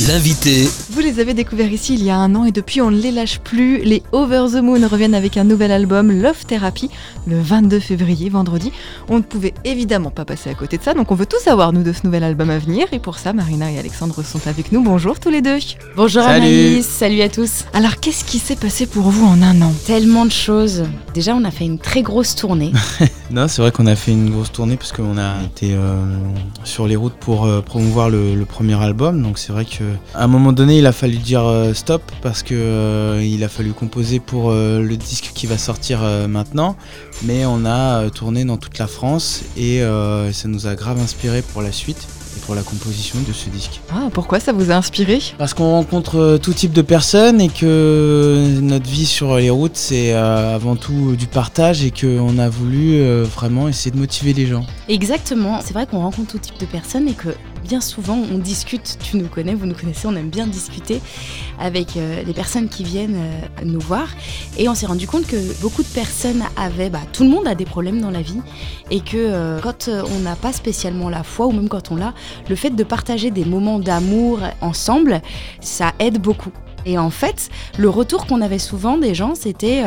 L'invité. Vous les avez découverts ici il y a un an et depuis on ne les lâche plus. Les Over the Moon reviennent avec un nouvel album, Love Therapy, le 22 février, vendredi. On ne pouvait évidemment pas passer à côté de ça, donc on veut tout savoir nous de ce nouvel album à venir. Et pour ça, Marina et Alexandre sont avec nous. Bonjour tous les deux. Bonjour Salut. Anaïs, salut à tous. Alors qu'est-ce qui s'est passé pour vous en un an? Tellement de choses. Déjà, on a fait une très grosse tournée. Non, c'est vrai qu'on a fait une grosse tournée parce qu'on a été euh, sur les routes pour euh, promouvoir le, le premier album. Donc c'est vrai qu'à un moment donné, il a fallu dire euh, stop parce que euh, il a fallu composer pour euh, le disque qui va sortir euh, maintenant. Mais on a euh, tourné dans toute la France et euh, ça nous a grave inspiré pour la suite et pour la composition de ce disque. Ah, pourquoi ça vous a inspiré? Parce qu'on rencontre euh, tout type de personnes et que notre vie sur les routes c'est euh, avant tout du partage et qu'on a voulu euh, vraiment essayer de motiver les gens. Exactement. C'est vrai qu'on rencontre tout type de personnes et que bien souvent on discute. Tu nous connais, vous nous connaissez, on aime bien discuter avec euh, les personnes qui viennent euh, nous voir. Et on s'est rendu compte que beaucoup de personnes avaient, bah, tout le monde a des problèmes dans la vie et que euh, quand on n'a pas spécialement la foi ou même quand on l'a, le fait de partager des moments d'amour ensemble, ça aide beaucoup. Et en fait, le retour qu'on avait souvent des gens, c'était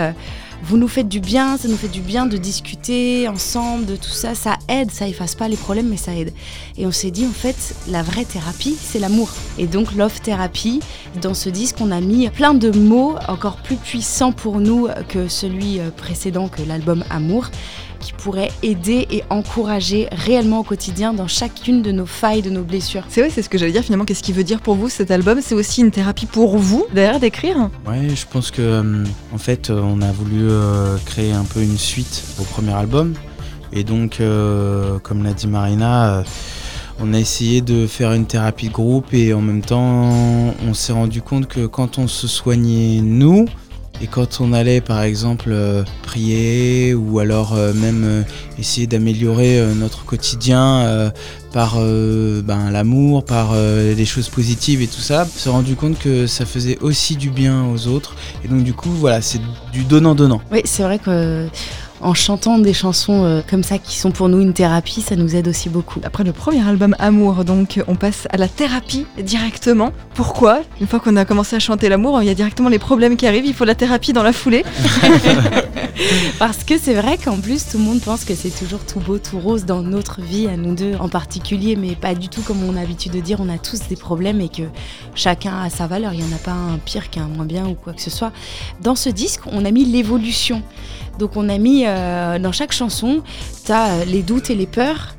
vous nous faites du bien, ça nous fait du bien de discuter ensemble, de tout ça, ça aide, ça efface pas les problèmes, mais ça aide. Et on s'est dit, en fait, la vraie thérapie, c'est l'amour. Et donc, Love Therapy, dans ce disque, on a mis plein de mots encore plus puissants pour nous que celui euh, précédent, que l'album Amour qui pourraient aider et encourager réellement au quotidien dans chacune de nos failles, de nos blessures. C'est vrai, c'est ce que j'allais dire finalement. Qu'est-ce qui veut dire pour vous cet album? C'est aussi une thérapie pour vous, d'ailleurs, d'écrire? Ouais, je pense que euh, en fait euh, on a voulu euh, créer un peu une suite au premier album et donc comme l'a dit Marina. on a essayé de faire une thérapie de groupe et en même temps on s'est rendu compte que quand on se soignait nous et quand on allait par exemple euh, prier ou alors euh, même euh, essayer d'améliorer notre quotidien par ben, l'amour, par des choses positives et tout ça, on s'est rendu compte que ça faisait aussi du bien aux autres et donc du coup voilà c'est du donnant-donnant. Oui, c'est vrai que en chantant des chansons euh, comme ça qui sont pour nous une thérapie, ça nous aide aussi beaucoup. Après le premier album Amour, donc on passe à la thérapie directement. Pourquoi? Une fois qu'on a commencé à chanter l'amour, il y a directement les problèmes qui arrivent, il faut la thérapie dans la foulée. Parce que c'est vrai qu'en plus, tout le monde pense que c'est toujours tout beau, tout rose dans notre vie, à nous deux en particulier, mais pas du tout comme on a l'habitude de dire, on a tous des problèmes et que chacun a sa valeur, il n'y en a pas un pire qu'un moins bien ou quoi que ce soit. Dans ce disque, on a mis l'évolution. Donc on a mis euh, dans chaque chanson, tu as les doutes et les peurs.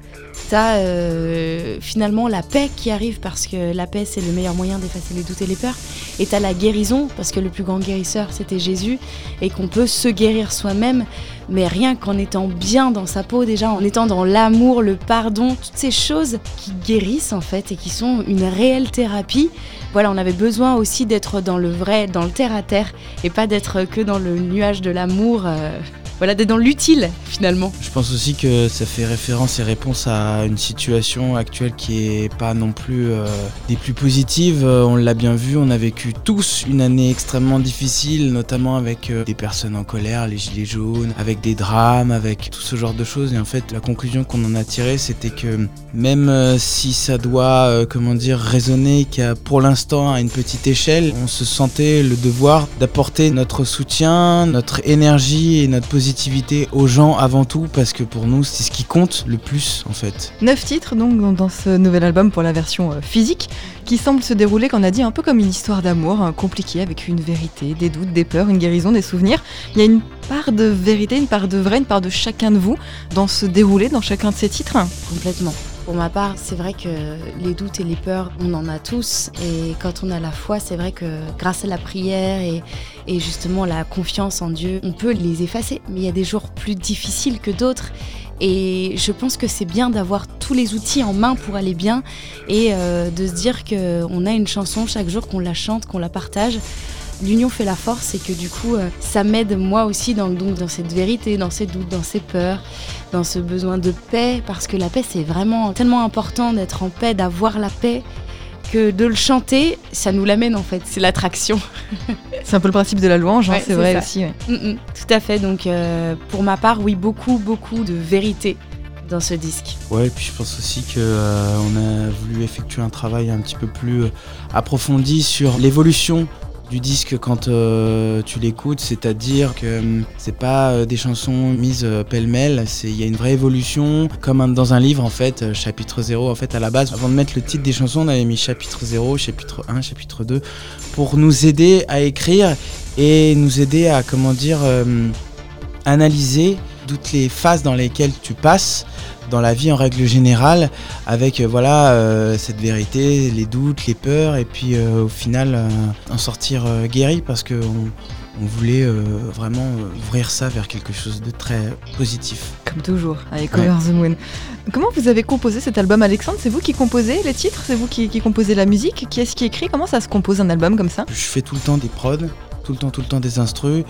T'as euh, finalement la paix qui arrive parce que la paix c'est le meilleur moyen d'effacer les doutes et les peurs. Et t'as la guérison parce que le plus grand guérisseur c'était Jésus et qu'on peut se guérir soi-même, mais rien qu'en étant bien dans sa peau déjà, en étant dans l'amour, le pardon, toutes ces choses qui guérissent en fait et qui sont une réelle thérapie. Voilà, on avait besoin aussi d'être dans le vrai, dans le terre à terre et pas d'être que dans le nuage de l'amour. euh, voilà, d'être dans l'utile finalement. Je pense aussi que ça fait référence et réponse à une situation actuelle qui est pas non plus euh, des plus positives. Euh, on l'a bien vu, on a vécu tous une année extrêmement difficile, notamment avec euh, des personnes en colère, les gilets jaunes, avec des drames, avec tout ce genre de choses. Et en fait, la conclusion qu'on en a tirée, c'était que même si ça doit, comment dire, résonner qu'à pour l'instant à une petite échelle, on se sentait le devoir d'apporter notre soutien, notre énergie et notre positivité aux gens avant tout, parce que pour nous, c'est ce qui compte le plus en fait. Neuf titres donc dans- ce nouvel album pour la version euh, physique, qui semble se dérouler, qu'on a dit, un peu comme une histoire d'amour hein, compliquée avec une vérité, des doutes, des peurs, une guérison, des souvenirs. Il y a une part de vérité, une part de vrai, une part de chacun de vous dans ce déroulé, dans chacun de ces titres? Complètement. Pour ma part, c'est vrai que les doutes et les peurs, on en a tous. Et quand on a la foi, c'est vrai que grâce à la prière et, justement la confiance en Dieu, on peut les effacer. Mais il y a des jours plus difficiles que d'autres. Et je pense que c'est bien d'avoir tous les outils en main pour aller bien et euh, de se dire qu'on a une chanson chaque jour, qu'on la chante, qu'on la partage. L'union fait la force et que du coup, euh, ça m'aide moi aussi dans, donc, dans cette vérité, dans ces doutes, dans ces peurs, dans ce besoin de paix, parce que la paix, c'est vraiment tellement important d'être en paix, d'avoir la paix, que de le chanter, ça nous l'amène en fait, c'est l'attraction. C'est un peu le principe de la louange, hein, Ouais, c'est c'est vrai ça. aussi. ouais. Mm, mm, tout à fait, donc euh, pour ma part, oui, beaucoup, beaucoup de vérité dans ce disque. Ouais, et puis je pense aussi que euh, on a voulu effectuer un travail un petit peu plus approfondi sur l'évolution du disque quand euh, tu l'écoutes, c'est-à-dire que hum, c'est pas euh, des chansons mises euh, pêle-mêle, il y a une vraie évolution, comme dans un livre en fait, euh, chapitre 0 en fait à la base. Avant de mettre le titre des chansons, on avait mis chapitre 0, chapitre 1, chapitre 2 pour nous aider à écrire et nous aider à comment dire euh, analyser toutes les phases dans lesquelles tu passes dans la vie en règle générale avec euh, voilà euh, cette vérité, les doutes, les peurs et puis euh, au final euh, en sortir guéri parce que on, on voulait vraiment ouvrir ça vers quelque chose de très positif. Comme toujours, avec Ouais. Over the Moon. Comment vous avez composé cet album, Alexandre? C'est vous qui composez les titres? C'est vous qui, qui composez la musique? Qui est-ce qui écrit? Comment ça se compose un album comme ça? Je fais tout le temps des prods, tout le temps, tout le temps des instrus.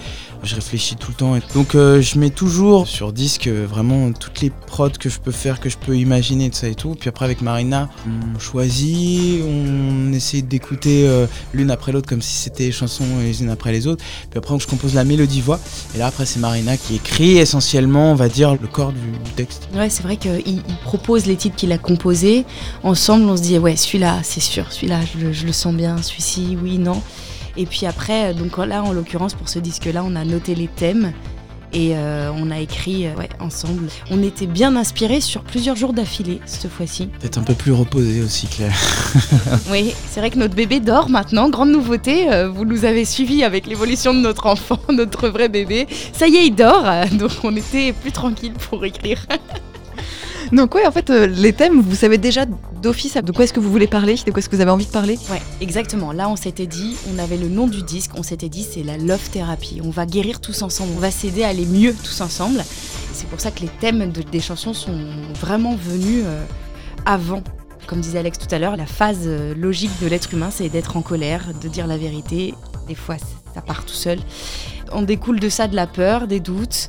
Je réfléchis tout le temps. Donc euh, je mets toujours sur disque euh, vraiment toutes les prods que je peux faire, que je peux imaginer, tout ça et tout. Puis après avec Marina, on choisit, on essaie d'écouter euh, l'une après l'autre comme si c'était chansons les unes après les autres. Puis après je compose la mélodie voix. Et là après c'est Marina qui écrit essentiellement, on va dire, le corps du, texte. Ouais, c'est vrai qu'il il propose les titres qu'il a composés. Ensemble, on se dit, ouais, celui-là, c'est sûr, celui-là, je, je le sens bien, celui-ci, oui, non. Et puis après, donc là, en l'occurrence, pour ce disque-là, on a noté les thèmes et euh, on a écrit euh, ouais, ensemble. On était bien inspirés sur plusieurs jours d'affilée cette fois-ci. Peut-être un peu plus reposé aussi, Claire. Oui, c'est vrai que notre bébé dort maintenant. Grande nouveauté, euh, vous nous avez suivis avec l'évolution de notre enfant, notre vrai bébé. Ça y est, il dort, euh, donc on était plus tranquille pour écrire. Donc ouais, en fait, euh, les thèmes, vous savez déjà d'office de quoi est-ce que vous voulez parler De quoi est-ce que vous avez envie de parler? Ouais, exactement. Là, on s'était dit, on avait le nom du disque, on s'était dit, c'est la love thérapie. On va guérir tous ensemble, on va s'aider à aller mieux tous ensemble. C'est pour ça que les thèmes de- des chansons sont vraiment venus euh, avant. Comme disait Alex tout à l'heure, la phase euh, logique de l'être humain, c'est d'être en colère, de dire la vérité. Des fois, ça part tout seul. On découle de ça de la peur, des doutes.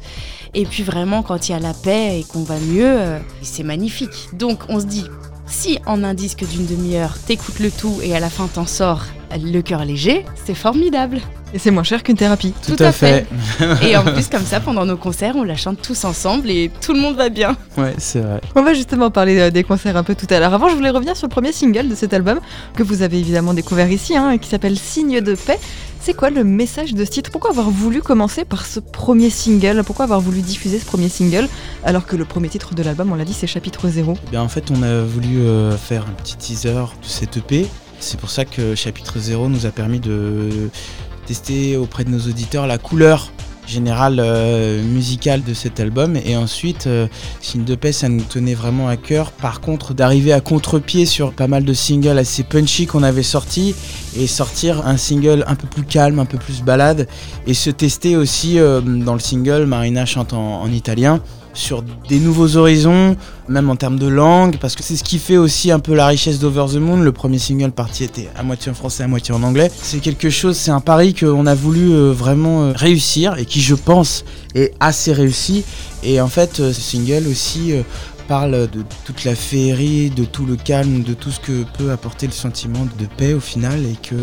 Et puis vraiment, quand il y a la paix et qu'on va mieux, euh, c'est magnifique. Donc on se dit, si en un disque d'une demi-heure, t'écoutes le tout et à la fin t'en sors le cœur léger, c'est formidable. Et c'est moins cher qu'une thérapie. Tout à Et en plus, comme ça, pendant nos concerts, on la chante tous ensemble et tout le monde va bien. Ouais, c'est vrai. On va justement parler euh, des concerts un peu tout à l'heure. Avant, je voulais revenir sur le premier single de cet album que vous avez évidemment découvert ici, hein, qui s'appelle Signe de paix. C'est quoi le message de ce titre? Pourquoi avoir voulu commencer par ce premier single? Pourquoi avoir voulu diffuser ce premier single alors que le premier titre de l'album, on l'a dit, c'est chapitre 0 Eh bien, en fait, on a voulu euh, faire un petit teaser de cette EP. C'est pour ça que chapitre 0 nous a permis de tester auprès de nos auditeurs la couleur générale euh, musicale de cet album. Et ensuite, euh, Signe de paix, ça nous tenait vraiment à cœur. Par contre, d'arriver à contre-pied sur pas mal de singles assez punchy qu'on avait sortis et sortir un single un peu plus calme, un peu plus balade et se tester aussi euh, dans le single. Marina chante en- en italien sur des nouveaux horizons, même en termes de langue, parce que c'est ce qui fait aussi un peu la richesse d'Over the Moon. Le premier single parti était à moitié en français, à moitié en anglais. C'est quelque chose, c'est un pari qu'on a voulu euh, vraiment euh, réussir et qui, je pense, est assez réussi. Et en fait, euh, ce single aussi parle de toute la féerie, de tout le calme, de tout ce que peut apporter le sentiment de paix au final et que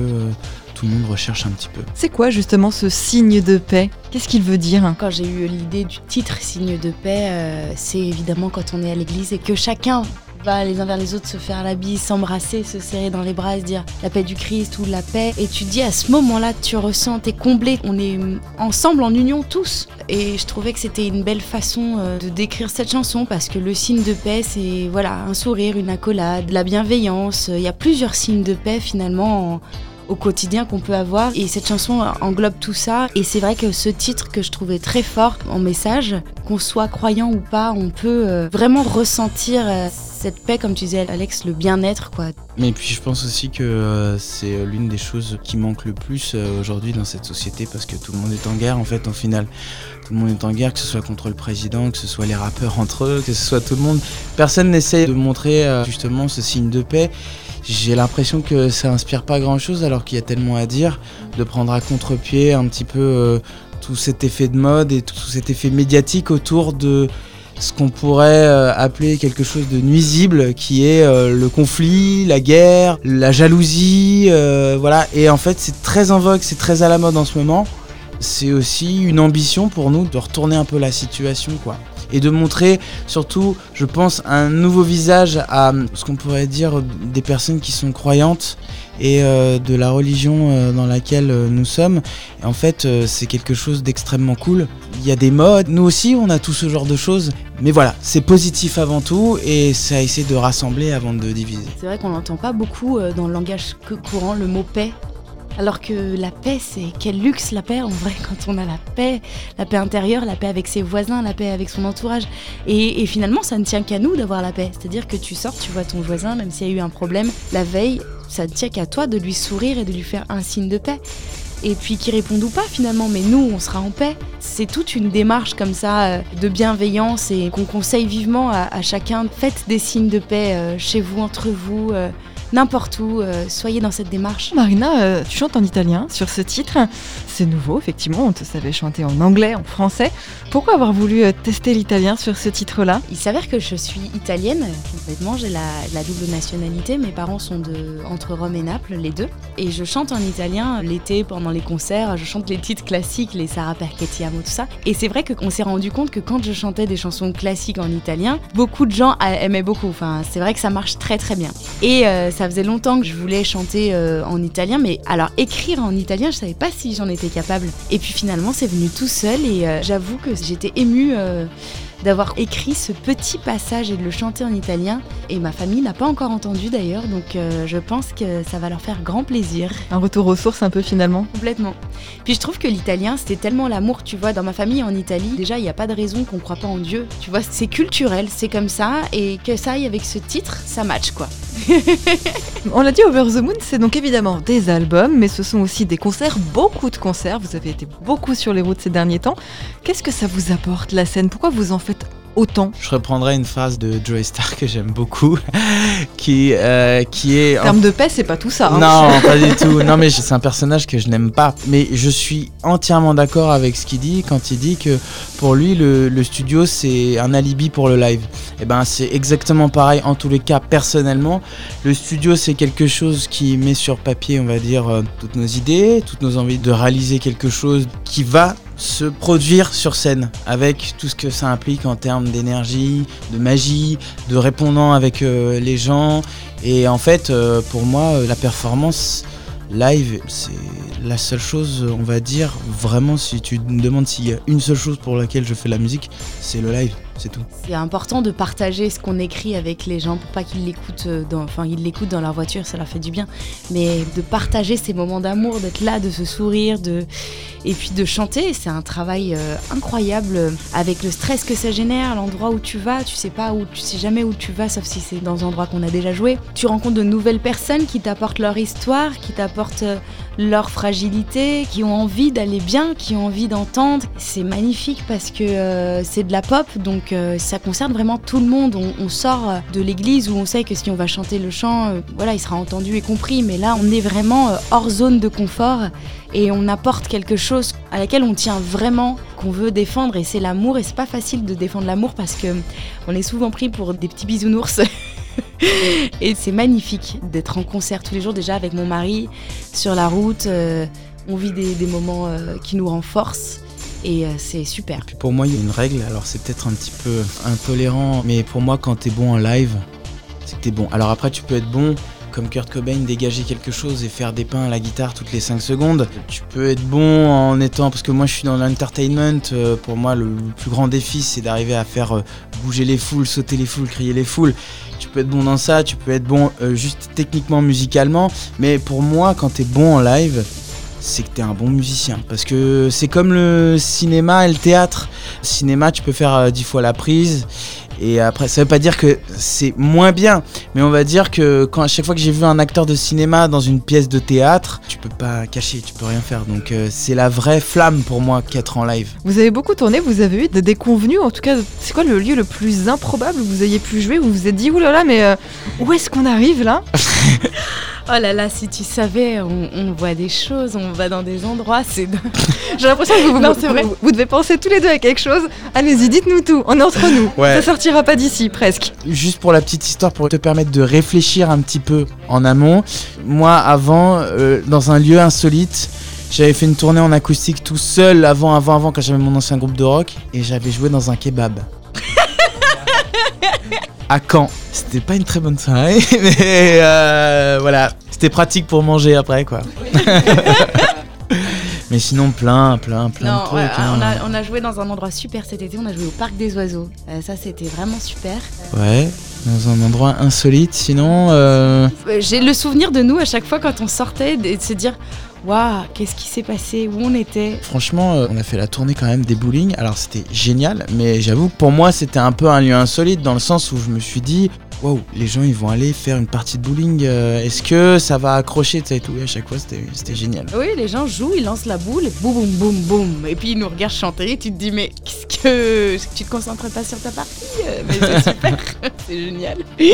tout le monde recherche un petit peu. C'est quoi justement ce signe de paix? Qu'est-ce qu'il veut dire? Quand j'ai eu l'idée du titre Signe de paix, euh, c'est évidemment quand on est à l'église et que chacun va les uns vers les autres se faire la bise, s'embrasser, se serrer dans les bras et se dire la paix du Christ ou la paix. Et tu dis à ce moment-là, tu ressens, t'es comblé, on est ensemble en union tous. Et je trouvais que c'était une belle façon euh, de décrire cette chanson parce que le signe de paix, c'est voilà un sourire, une accolade, de la bienveillance. Il y a plusieurs signes de paix finalement. en- au quotidien qu'on peut avoir. Et cette chanson englobe tout ça. Et c'est vrai que ce titre que je trouvais très fort en message, qu'on soit croyant ou pas, on peut euh, vraiment ressentir euh, cette paix, comme tu disais Alex, le bien-être quoi. Mais puis je pense aussi que euh, c'est l'une des choses qui manque le plus aujourd'hui dans cette société parce que tout le monde est en guerre en fait au final. Tout le monde est en guerre, que ce soit contre le président, que ce soit les rappeurs entre eux, que ce soit tout le monde. Personne n'essaie de montrer justement ce signe de paix. J'ai l'impression que ça inspire pas grand chose alors qu'il y a tellement à dire, de prendre à contre-pied un petit peu euh, tout cet effet de mode et tout cet effet médiatique autour de ce qu'on pourrait euh, appeler quelque chose de nuisible qui est euh, le conflit, la guerre, la jalousie, voilà. Et en fait, c'est très en vogue, c'est très à la mode en ce moment. C'est aussi une ambition pour nous de retourner un peu la situation, quoi. Et de montrer surtout, je pense, un nouveau visage à ce qu'on pourrait dire des personnes qui sont croyantes et euh, de la religion euh, dans laquelle euh, nous sommes. En fait, c'est quelque chose d'extrêmement cool. Il y a des modes, nous aussi, on a tout ce genre de choses. Mais voilà, c'est positif avant tout et ça essaie de rassembler avant de diviser. C'est vrai qu'on n'entend pas beaucoup dans le langage courant le mot paix alors que la paix, c'est quel luxe la paix en vrai quand on a la paix, la paix intérieure, la paix avec ses voisins, la paix avec son entourage. Et, finalement, ça ne tient qu'à nous d'avoir la paix. C'est-à-dire que tu sors, tu vois ton voisin, même s'il y a eu un problème, la veille, ça ne tient qu'à toi de lui sourire et de lui faire un signe de paix. Et puis qu'il réponde ou pas finalement, mais nous, on sera en paix. C'est toute une démarche comme ça euh, de bienveillance et qu'on conseille vivement à, chacun. Faites des signes de paix euh, chez vous, entre vous. N'importe où, euh, soyez dans cette démarche. Marina, euh, tu chantes en italien sur ce titre. C'est nouveau, effectivement, on te savait chanter en anglais, en français. Pourquoi avoir voulu euh, tester l'italien sur ce titre-là? Il s'avère que je suis italienne, complètement, j'ai la, double nationalité, mes parents sont de, entre Rome et Naples, les deux. Et je chante en italien l'été, pendant les concerts, je chante les titres classiques, les Sarah Perchettiamo, tout ça. Et c'est vrai qu'on s'est rendu compte que quand je chantais des chansons classiques en italien, beaucoup de gens aimaient beaucoup. Enfin, c'est vrai que ça marche très très bien. Et ça faisait longtemps que je voulais chanter euh, en italien, mais alors écrire en italien, je savais pas si j'en étais capable. Et puis finalement, c'est venu tout seul et euh, j'avoue que j'étais émue. Euh, d'avoir écrit ce petit passage et de le chanter en italien. Et ma famille n'a pas encore entendu d'ailleurs, donc euh, je pense que ça va leur faire grand plaisir. Un retour aux sources un peu finalement Complètement. Puis je trouve que l'italien, c'était tellement l'amour, tu vois, dans ma famille en Italie, déjà il n'y a pas de raison qu'on croit pas en Dieu. Tu vois, c'est culturel, c'est comme ça, et que ça aille avec ce titre, ça match quoi. On l'a dit, Over the Moon, c'est donc évidemment des albums, mais ce sont aussi des concerts, beaucoup de concerts. Vous avez été beaucoup sur les routes ces derniers temps. Qu'est-ce que ça vous apporte la scène? Pourquoi vous en faites autant. Je reprendrai une phrase de Joey Star que j'aime beaucoup, qui, euh, qui est... En termes de paix, c'est pas tout ça. Hein. Non, pas du tout. Non, mais c'est un personnage que je n'aime pas. Mais je suis entièrement d'accord avec ce qu'il dit quand il dit que pour lui, le, le studio, c'est un alibi pour le live. Et eh ben, c'est exactement pareil en tous les cas, personnellement. Le studio, c'est quelque chose qui met sur papier, on va dire, euh, toutes nos idées, toutes nos envies de réaliser quelque chose qui va se produire sur scène avec tout ce que ça implique en termes d'énergie, de magie, de répondant avec euh, les gens. Et en fait, euh, pour moi, euh, la performance live, c'est la seule chose, on va dire, vraiment, si tu me demandes s'il y a une seule chose pour laquelle je fais la musique, c'est le live c'est tout. C'est important de partager ce qu'on écrit avec les gens pour pas qu'ils l'écoutent euh, dans, enfin ils l'écoutent dans leur voiture, ça leur fait du bien. Mais de partager ces moments d'amour, d'être là, de se sourire, de et puis de chanter, c'est un travail euh, incroyable avec le stress que ça génère, l'endroit où tu vas, tu sais pas où, tu sais jamais où tu vas, sauf si c'est dans un endroit qu'on a déjà joué. Tu rencontres de nouvelles personnes qui t'apportent leur histoire, qui t'apportent euh, leur fragilité, qui ont envie d'aller bien, qui ont envie d'entendre. C'est magnifique parce que c'est de la pop, donc euh, ça concerne vraiment tout le monde. On, sort euh, de l'église où on sait que si on va chanter le chant, euh, voilà, il sera entendu et compris. Mais là, on est vraiment hors zone de confort et on apporte quelque chose à laquelle on tient vraiment, qu'on veut défendre. Et c'est l'amour. Et c'est pas facile de défendre l'amour parce que on est souvent pris pour des petits bisounours. et c'est magnifique d'être en concert tous les jours déjà avec mon mari sur la route. on vit des, moments qui nous renforcent et euh, c'est super. pour moi, il y a une règle, alors c'est peut-être un petit peu intolérant, mais pour moi, quand t'es bon en live, c'est que t'es bon. Alors après, tu peux être bon comme Kurt Cobain, dégager quelque chose et faire des pains à la guitare toutes les 5 secondes. Tu peux être bon en étant, parce que moi je suis dans l'entertainment, euh, pour moi le plus grand défi c'est d'arriver à faire euh, bouger les foules, sauter les foules, crier les foules. Tu peux être bon dans ça, tu peux être bon juste techniquement, musicalement, mais pour moi quand t'es bon en live, c'est que tu es un bon musicien. Parce que c'est comme le cinéma et le théâtre. cinéma, tu peux faire euh, dix fois la prise. Et après, ça veut pas dire que c'est moins bien, mais on va dire que quand à chaque fois que j'ai vu un acteur de cinéma dans une pièce de théâtre, tu peux pas cacher, tu peux rien faire. Donc euh, c'est la vraie flamme pour moi qu'être en live. Vous avez beaucoup tourné, vous avez eu des déconvenus. En tout cas, c'est quoi le lieu le plus improbable où vous ayez pu jouer, où vous vous êtes dit oulala, mais euh, où est-ce qu'on arrive là? Oh là là, si tu savais, on, voit des choses, on va dans des endroits, c'est. J'ai l'impression que vous, vous, vous, devez penser tous les deux à quelque chose. Allez-y, dites-nous tout, on est entre nous. Ça sortira pas d'ici, presque. Juste pour la petite histoire, pour te permettre de réfléchir un petit peu en amont. Moi, avant, euh, dans un lieu insolite, j'avais fait une tournée en acoustique tout seul avant, avant, avant, quand j'avais mon ancien groupe de rock, et j'avais joué dans un kebab. à Caen. C'était pas une très bonne soirée, mais euh, voilà, c'était pratique pour manger après quoi. mais sinon plein, plein, plein Non, de trucs. ouais, hein. on, a, on a joué dans un endroit super cet été, on a joué au Parc des Oiseaux. Euh, ça, c'était vraiment super. Ouais, dans un endroit insolite. Sinon, euh, J'ai le souvenir de nous à chaque fois quand on sortait et de se dire Waouh, qu'est-ce qui s'est passé? Où on était? Franchement, euh, on a fait la tournée quand même des bowling. Alors c'était génial, mais j'avoue que pour moi c'était un peu un lieu insolite dans le sens où je me suis dit. Waouh, les gens ils vont aller faire une partie de bowling. euh, Est-ce que ça va accrocher tu sais, et tout Et à chaque fois c'était c'était génial. Oui, les gens jouent, ils lancent la boule, et boum, boum, boum, boum. Et puis ils nous regardent chanter, et tu te dis Mais qu'est-ce que. Tu te concentres pas sur ta partie? Euh, Mais c'est super, c'est génial.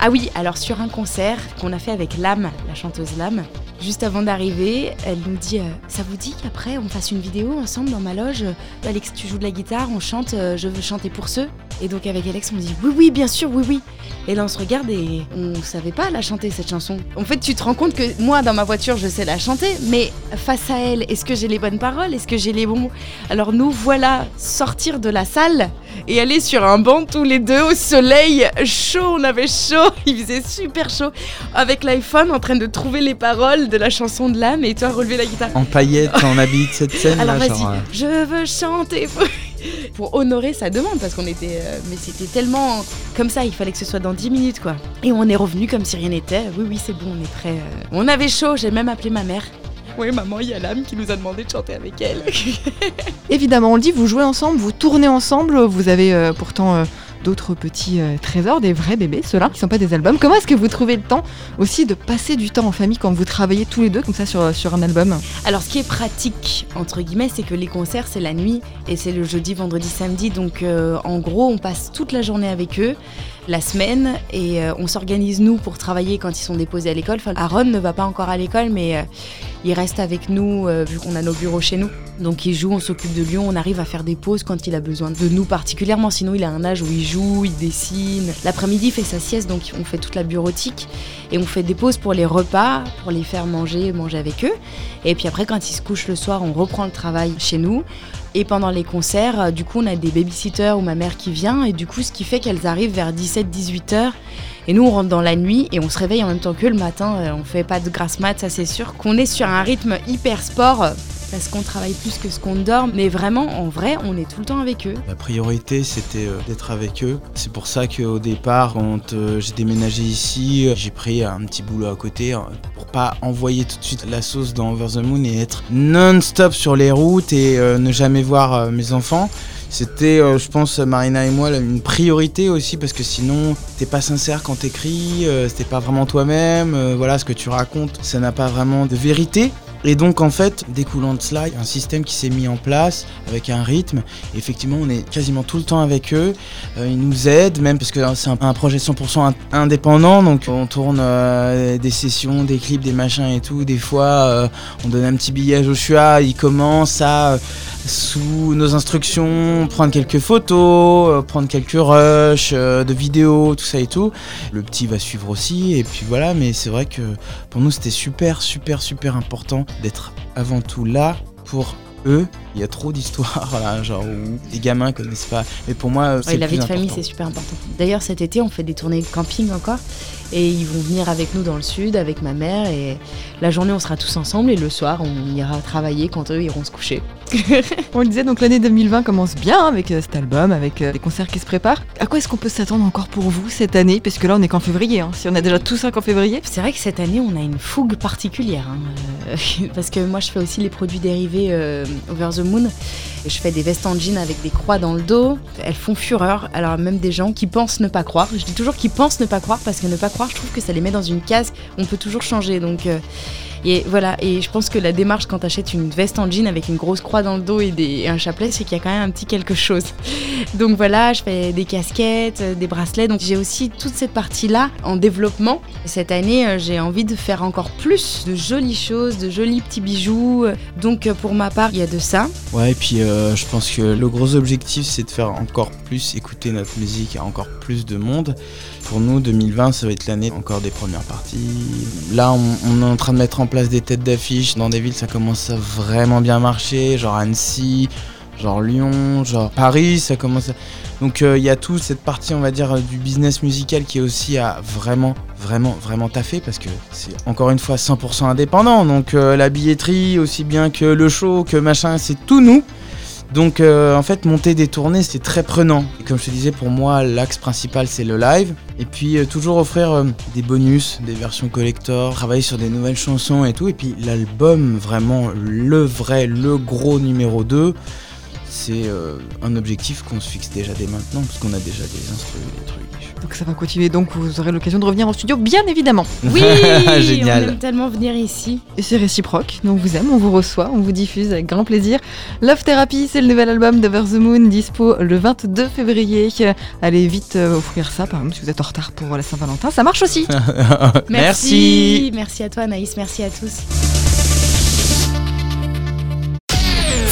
Ah oui, alors sur un concert qu'on a fait avec Lame, la chanteuse Lame, juste avant d'arriver, elle nous dit euh, Ça vous dit qu'après on fasse une vidéo ensemble dans ma loge? Alex, tu joues de la guitare, on chante, euh, je veux chanter pour ceux. Et donc avec Alex, on dit Oui, oui, bien sûr, oui, oui. Et là on se regarde et on savait pas la chanter cette chanson. En fait, tu te rends compte que moi dans ma voiture, je sais la chanter, mais face à elle, est-ce que j'ai les bonnes paroles? Est-ce que j'ai les bons? Mots Alors nous voilà sortir de la salle et aller sur un banc tous les deux au soleil chaud, on avait chaud, il faisait super chaud, avec l'iPhone en train de trouver les paroles de la chanson de l'âme et toi relever la guitare. En paillettes, en habit de cette scène. Alors vas-y, euh, je veux chanter pour... honorer sa demande parce qu'on était... euh, mais c'était tellement comme ça, il fallait que ce soit dans 10 minutes quoi. Et on est revenu comme si rien n'était. Oui, oui, c'est bon, on est prêt. euh. On avait chaud, j'ai même appelé ma mère. Oui, maman, il y a l'âme qui nous a demandé de chanter avec elle. Évidemment, on le dit, vous jouez ensemble, vous tournez ensemble, vous avez euh, pourtant euh, d'autres petits euh, trésors, des vrais bébés, ceux-là, qui sont pas des albums. Comment est-ce que vous trouvez le temps aussi de passer du temps en famille quand vous travaillez tous les deux comme ça sur, sur un album Alors, ce qui est pratique, entre guillemets, c'est que les concerts, c'est la nuit et c'est le jeudi, vendredi, samedi. Donc, euh, en gros, on passe toute la journée avec eux, la semaine, et euh, on s'organise, nous, pour travailler quand ils sont déposés à l'école. Aaron ne va pas encore à l'école, mais euh, il reste avec nous, euh, vu qu'on a nos bureaux chez nous. Donc, il joue, on s'occupe de lui, on arrive à faire des pauses quand il a besoin de nous particulièrement. Sinon, il a un âge où il joue, il dessine. L'après-midi, fait sa sieste, donc on fait toute la bureautique. Et on fait des pauses pour les repas, pour les faire manger, manger avec eux. Et puis après, quand ils se couchent le soir, on reprend le travail chez nous. Et pendant les concerts, euh, du coup, on a des babysitters ou ma mère qui vient. Et du coup, ce qui fait qu'elles arrivent vers 17-18 heures. Et nous, on rentre dans la nuit et on se réveille en même temps que le matin. Euh, On fait pas de grasse mat, ça c'est sûr. Qu'on est sur un rythme hyper sport parce qu'on travaille plus que ce qu'on dort. Mais vraiment, en vrai, on est tout le temps avec eux. La priorité, c'était euh, d'être avec eux. C'est pour ça qu'au départ, quand euh, j'ai déménagé ici, euh, j'ai pris un petit boulot à côté euh, pour pas envoyer tout de suite la sauce dans Over the Moon et être non-stop sur les routes et ne jamais voir mes enfants. C'était, je pense, Marina et moi, une priorité aussi parce que sinon, t'es pas sincère quand t'écris, euh, c'était pas vraiment toi-même, voilà, ce que tu racontes, ça n'a pas vraiment de vérité. Et donc, en fait, découlant de cela, un système qui s'est mis en place avec un rythme. Effectivement, on est quasiment tout le temps avec eux. Euh, ils nous aident, même parce que c'est un, projet 100% in- indépendant. Donc, on tourne euh, des sessions, des clips, des machins et tout. Des fois, euh, on donne un petit billet à Joshua. Il commence à, sous nos instructions, prendre quelques photos, euh, prendre quelques rushs euh, de vidéos, tout ça et tout. Le petit va suivre aussi. Et puis voilà, mais c'est vrai que pour nous, c'était super, super, super important d'être avant tout là pour eux. Il y a trop d'histoires, genre où les gamins connaissent pas. Mais pour moi, c'est Ouais, la vie de famille, c'est super important. D'ailleurs, cet été, on fait des tournées de camping encore. Et ils vont venir avec nous dans le sud, avec ma mère. Et la journée, on sera tous ensemble. Et le soir, on ira travailler quand eux iront se coucher. On le disait, donc l'année 2020 commence bien avec euh, cet album, avec euh, des concerts qui se préparent. À quoi est-ce qu'on peut s'attendre encore pour vous cette année? Parce que là, on est qu'en février. hein. Si on a déjà tout ça qu'en février, C'est vrai que cette année, on a une fougue particulière. hein, euh, parce que moi, je fais aussi les produits dérivés euh, Over the Moon. Je fais des vestes en jean avec des croix dans le dos. Elles font fureur. Alors, même des gens qui pensent ne pas croire. Je dis toujours qu'ils pensent ne pas croire parce que ne pas croire, je trouve que ça les met dans une case. On peut toujours changer. Donc. euh, et voilà, et je pense que la démarche quand t'achètes une veste en jean avec une grosse croix dans le dos et, un chapelet, c'est qu'il y a quand même un petit quelque chose. Donc voilà, je fais des casquettes, euh, des bracelets. Donc j'ai aussi toute cette partie-là en développement. Cette année, euh, j'ai envie de faire encore plus de jolies choses, de jolis petits bijoux. Donc euh, pour ma part, il y a de ça. Ouais, et puis je pense que le gros objectif, c'est de faire encore plus écouter notre musique à encore plus de monde. Pour nous, 2020, ça va être l'année encore des premières parties. Là, on, on est en train de mettre en place des têtes d'affiche. Dans des villes, ça commence à vraiment bien marcher, genre Annecy. genre Lyon, genre Paris, ça commence. À... Donc il y a tout cette partie, on va dire, du business musical qui est aussi à vraiment, vraiment, vraiment taffer parce que c'est encore une fois 100% indépendant. Donc la billetterie, aussi bien que le show, que machin, c'est tout nous. Donc euh, en fait monter des tournées c'est très prenant. Et comme je te disais pour moi l'axe principal c'est le live. Et puis euh, toujours offrir euh, des bonus, des versions collector, travailler sur des nouvelles chansons et tout. Et puis l'album vraiment le vrai, le gros numéro 2 c'est euh, un objectif qu'on se fixe déjà dès maintenant, parce qu'on a déjà des instruments, des trucs. Donc ça va continuer, donc vous aurez l'occasion de revenir en studio, bien évidemment. Oui, Génial. on aime tellement venir ici. Et c'est réciproque, donc on vous aime, on vous reçoit, on vous diffuse avec grand plaisir. Love Therapy, c'est le nouvel album d'Over the Moon, dispo le 22 février. Allez vite euh, offrir ça, par exemple, si vous êtes en retard pour la Saint-Valentin, ça marche aussi. merci. Merci à toi Anaïs, merci à tous.